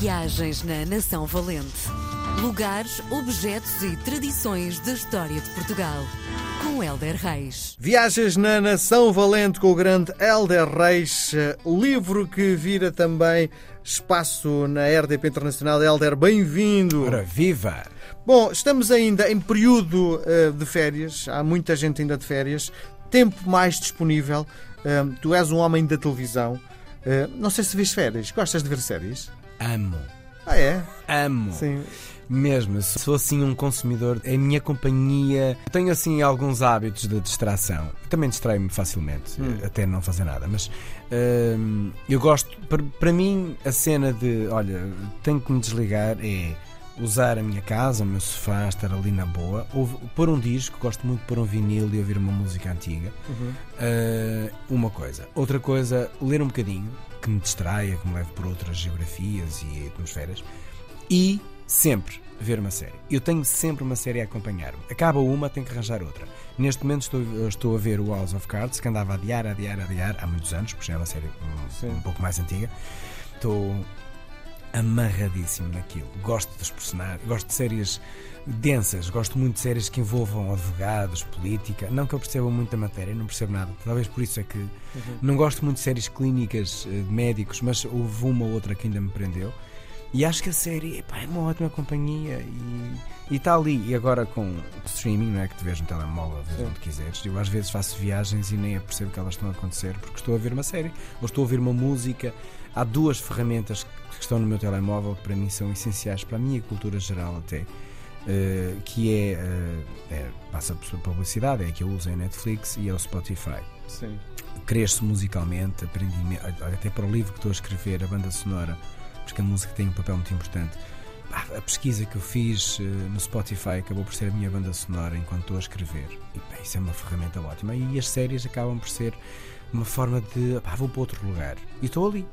Viagens na Nação Valente. Lugares, objetos e tradições da história de Portugal. Com Helder Reis. Viagens na Nação Valente com o grande Helder Reis, eh, livro que vira também espaço na RDP Internacional. Helder, bem-vindo. Ora, viva! Bom, estamos ainda em período uh, de férias, há muita gente ainda de férias, tempo mais disponível. Uh, tu és um homem da televisão. Uh, não sei se vês férias. Gostas de ver séries? Amo. Ah, é? Amo. Sim. Mesmo, sou assim um consumidor. A minha companhia. Tenho assim alguns hábitos de distração. Também distraio-me facilmente, Hum. até não fazer nada. Mas hum, eu gosto. Para, para mim, a cena de olha, tenho que me desligar é usar a minha casa, o meu sofá, estar ali na boa, ouv- pôr um disco, gosto muito de pôr um vinil e ouvir uma música antiga. Uhum. Uh, uma coisa. Outra coisa, ler um bocadinho, que me distraia, que me leve por outras geografias e atmosferas. E sempre ver uma série. Eu tenho sempre uma série a acompanhar-me. Acaba uma, tenho que arranjar outra. Neste momento estou, estou a ver o House of Cards, que andava a adiar, a adiar, a adiar há muitos anos, porque já é uma série um, um pouco mais antiga. Estou amarradíssimo naquilo. Gosto dos personagens, gosto de séries densas, gosto muito de séries que envolvam advogados, política. Não que eu perceba muito da matéria, não percebo nada. Talvez por isso é que não gosto muito de séries clínicas eh, de médicos, mas houve uma ou outra que ainda me prendeu. E acho que a série epá, é uma ótima companhia e está ali. E agora com streaming, não é que te vês no telemóvel, vês onde quiseres. Eu às vezes faço viagens e nem percebo que elas estão a acontecer porque estou a ouvir uma série ou estou a ouvir uma música. Há duas ferramentas que estão no meu telemóvel que para mim são essenciais para a minha cultura geral até. eh, que é, eh, é, passa por publicidade, é a que eu uso em Netflix e é o Spotify Sim. cresço musicalmente, aprendi até para o livro que estou a escrever, a banda sonora, porque a música tem um papel muito importante. Pá, A pesquisa que eu fiz eh, no Spotify acabou por ser a minha banda sonora enquanto estou a escrever. E pá, isso é uma ferramenta ótima. E as séries acabam por ser uma forma de pá, vou para outro lugar. E estou ali.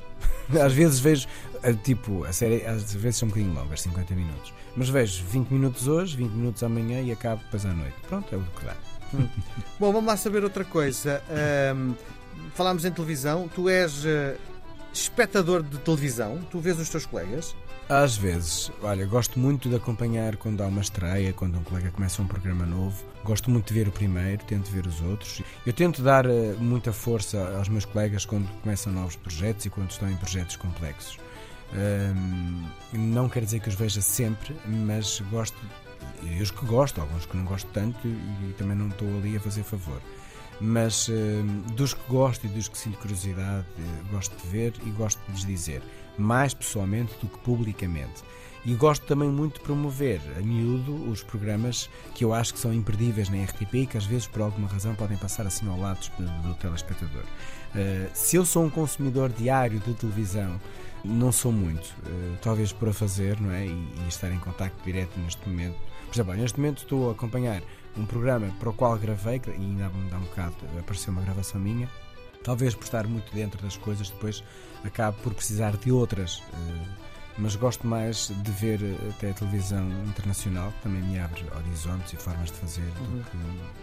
Às vezes vejo, eh, tipo, a série às vezes são um bocadinho longas, 50 minutos. Mas vejo 20 minutos hoje, 20 minutos amanhã e acabo depois à noite. Pronto, é o que dá. Bom, vamos lá saber outra coisa. Ahm, falámos em televisão. Tu és eh, espectador de televisão. Tu vês os teus colegas. Às vezes, olha, gosto muito de acompanhar quando há uma estreia, quando um colega começa um programa novo. Gosto muito de ver o primeiro, tento ver os outros. Eu tento dar eh, muita força aos meus colegas quando começam novos projetos e quando estão em projetos complexos. Ahm, não quer dizer que os veja sempre, mas gosto. E os que gosto, alguns que não gosto tanto e, também não estou ali a fazer favor. Mas ahm, dos que gosto e dos que sinto curiosidade, eh, gosto de ver e gosto de lhes dizer mais pessoalmente do que publicamente. E gosto também muito de promover a miúdo os programas que eu acho que são imperdíveis na RTP e que às vezes por alguma razão podem passar assim ao lado do, do telespectador. Uh, se eu sou um consumidor diário de televisão, não sou muito, uh, talvez por a fazer não é? e, e estar em contacto direto neste momento. Por exemplo, neste momento estou a acompanhar um programa para o qual gravei, que ainda há um bocado apareceu uma gravação minha, talvez por estar muito dentro das coisas, depois acabo por precisar de outras. eh, Mas gosto mais de ver eh, até a televisão internacional, que também me abre horizontes e formas de fazer Uhum. do que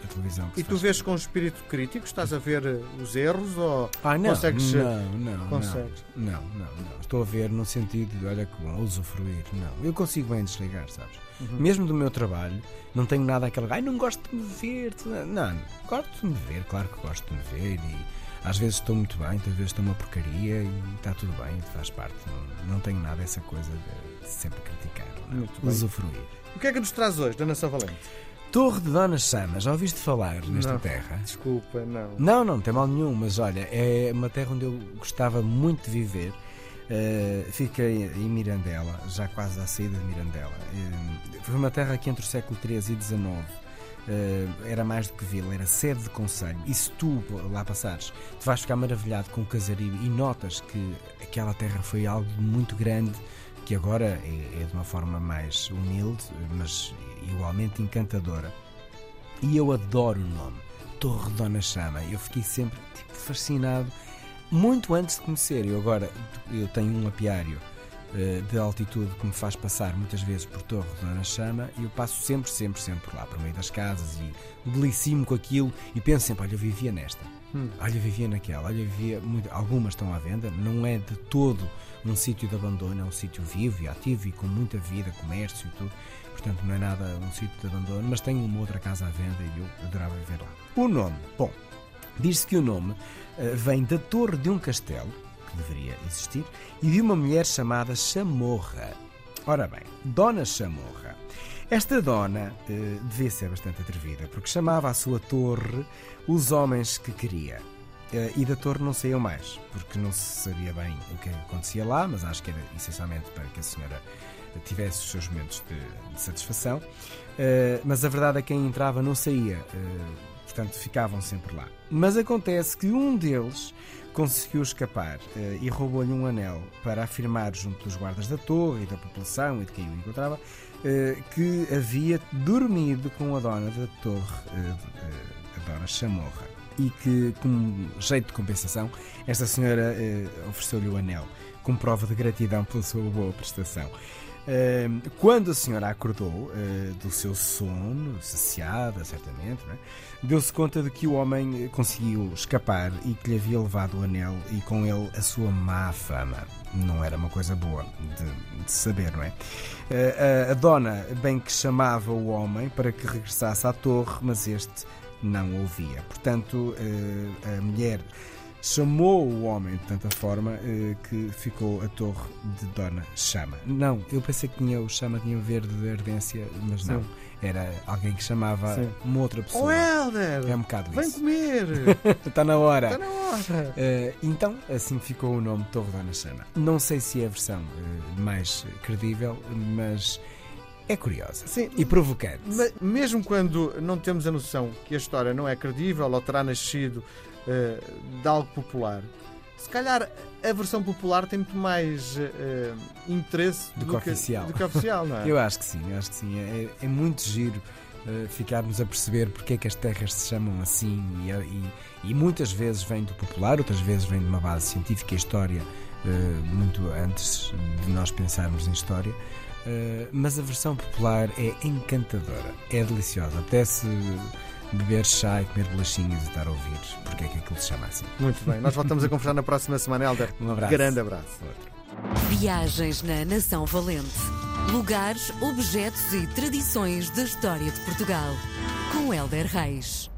a televisão que E se tu faz. vês com espírito crítico? Estás a ver eh, os erros ou Ah, não, consegues- não, não, consegues? não, não, não, não. Estou a ver no sentido de, olha que bom, usufruir. Não, eu consigo bem desligar, sabes? Uhum. Mesmo do meu trabalho, não tenho nada aquela, ai, não gosto de me ver. Não, gosto de me ver, claro que gosto de me ver e às vezes estou muito bem, outras vezes estou uma porcaria e está tudo bem, faz parte. Não, não tenho nada essa coisa de sempre criticar, não. Bem. usufruir. O que é que nos traz hoje da Nação Valente? Torre de Dona Chama, já ouviste falar nesta Não. terra? Desculpa, não. Não, não tem mal nenhum, mas olha, é uma terra onde eu gostava muito de viver. Uh, fica em Mirandela, já quase à saída de Mirandela. Uh, foi uma terra que entre o século XIII e XIX era mais do que vila, era sede de conselho. E se tu lá passares, tu vais ficar maravilhado com o casario e notas que aquela terra foi algo muito grande, que agora é, é de uma forma mais humilde, mas igualmente encantadora. E eu adoro o nome, Torre Dona Chama. Eu fiquei sempre tipo, fascinado, muito antes de conhecer. Eu agora eu tenho um apiário eh, de altitude que me faz passar muitas vezes por Torre de Dona Chama e eu passo sempre, sempre, sempre por lá, por meio das casas e delicimo com aquilo e penso sempre, olha, eu vivia nesta. Hum. Olha, vivia naquela, olha, vivia muito, algumas estão à venda, não é de todo um sítio de abandono, é um sítio vivo e ativo e com muita vida, comércio e tudo. Portanto, não é nada um sítio de abandono, mas tem uma outra casa à venda e eu adorava viver lá. O nome, bom, diz-se que o nome uh, vem da torre de um castelo, que deveria existir, e de uma mulher chamada Chamorra. Ora bem, Dona Chamorra. Esta dona uh, devia ser bastante atrevida, porque chamava à sua torre os homens que queria. Uh, e da torre não saiu mais, porque não se sabia bem o que acontecia lá, mas acho que era essencialmente para que a senhora tivesse os seus momentos de, de satisfação. Uh, mas a verdade é que quem entrava não saía, portanto ficavam sempre lá. Mas acontece que um deles conseguiu escapar uh, e roubou-lhe um anel para afirmar junto dos guardas da torre e da população e de quem o encontrava uh, que havia dormido com a dona da torre, uh, a dona Chamorra. E que, como jeito de compensação, esta senhora ofereceu-lhe o anel, como prova de gratidão pela sua boa prestação. Quando a senhora acordou eh, do seu sono, saciada, certamente, é? deu-se conta de que o homem conseguiu escapar e que lhe havia levado o anel e com ele a sua má fama. Não era uma coisa boa de, de saber, não é? Eh, a, a dona bem que chamava o homem para que regressasse à torre, mas este não ouvia. Portanto, eh, a mulher chamou o homem de tanta forma eh, que ficou a torre de Dona Chama. Não, eu pensei que tinha o Chama tinha verde de ardência, mas Sim. não. Era alguém que chamava Sim. uma outra pessoa. Oh, Helder! É um bocado Vem isso. comer! Está na hora! Está na hora! Uh, então, assim ficou o nome Torre Dona Chama. Não sei se é a versão uh, mais credível, mas é curiosa Sim, e provocante. mesmo quando não temos a noção que a história não é credível ou terá nascido uh, de algo popular, se calhar a versão popular tem muito mais uh, interesse do, do, que oficial. do que oficial, não é? eu acho que sim, acho que sim. É, é muito giro uh, ficarmos a perceber porque é que as terras se chamam assim e, e, e, muitas vezes vem do popular, outras vezes vem de uma base científica e história muito antes de nós pensarmos em história. Uh, mas a versão popular é encantadora, é deliciosa. Até se beber chá e comer bolachinhas e estar a ouvir porque é que aquilo se chama assim. Muito bem, nós voltamos a conversar na próxima semana, Helder. Um abraço. Grande abraço. Outro. Viagens na Nação Valente. Lugares, objetos e tradições da história de Portugal. Com Helder Reis.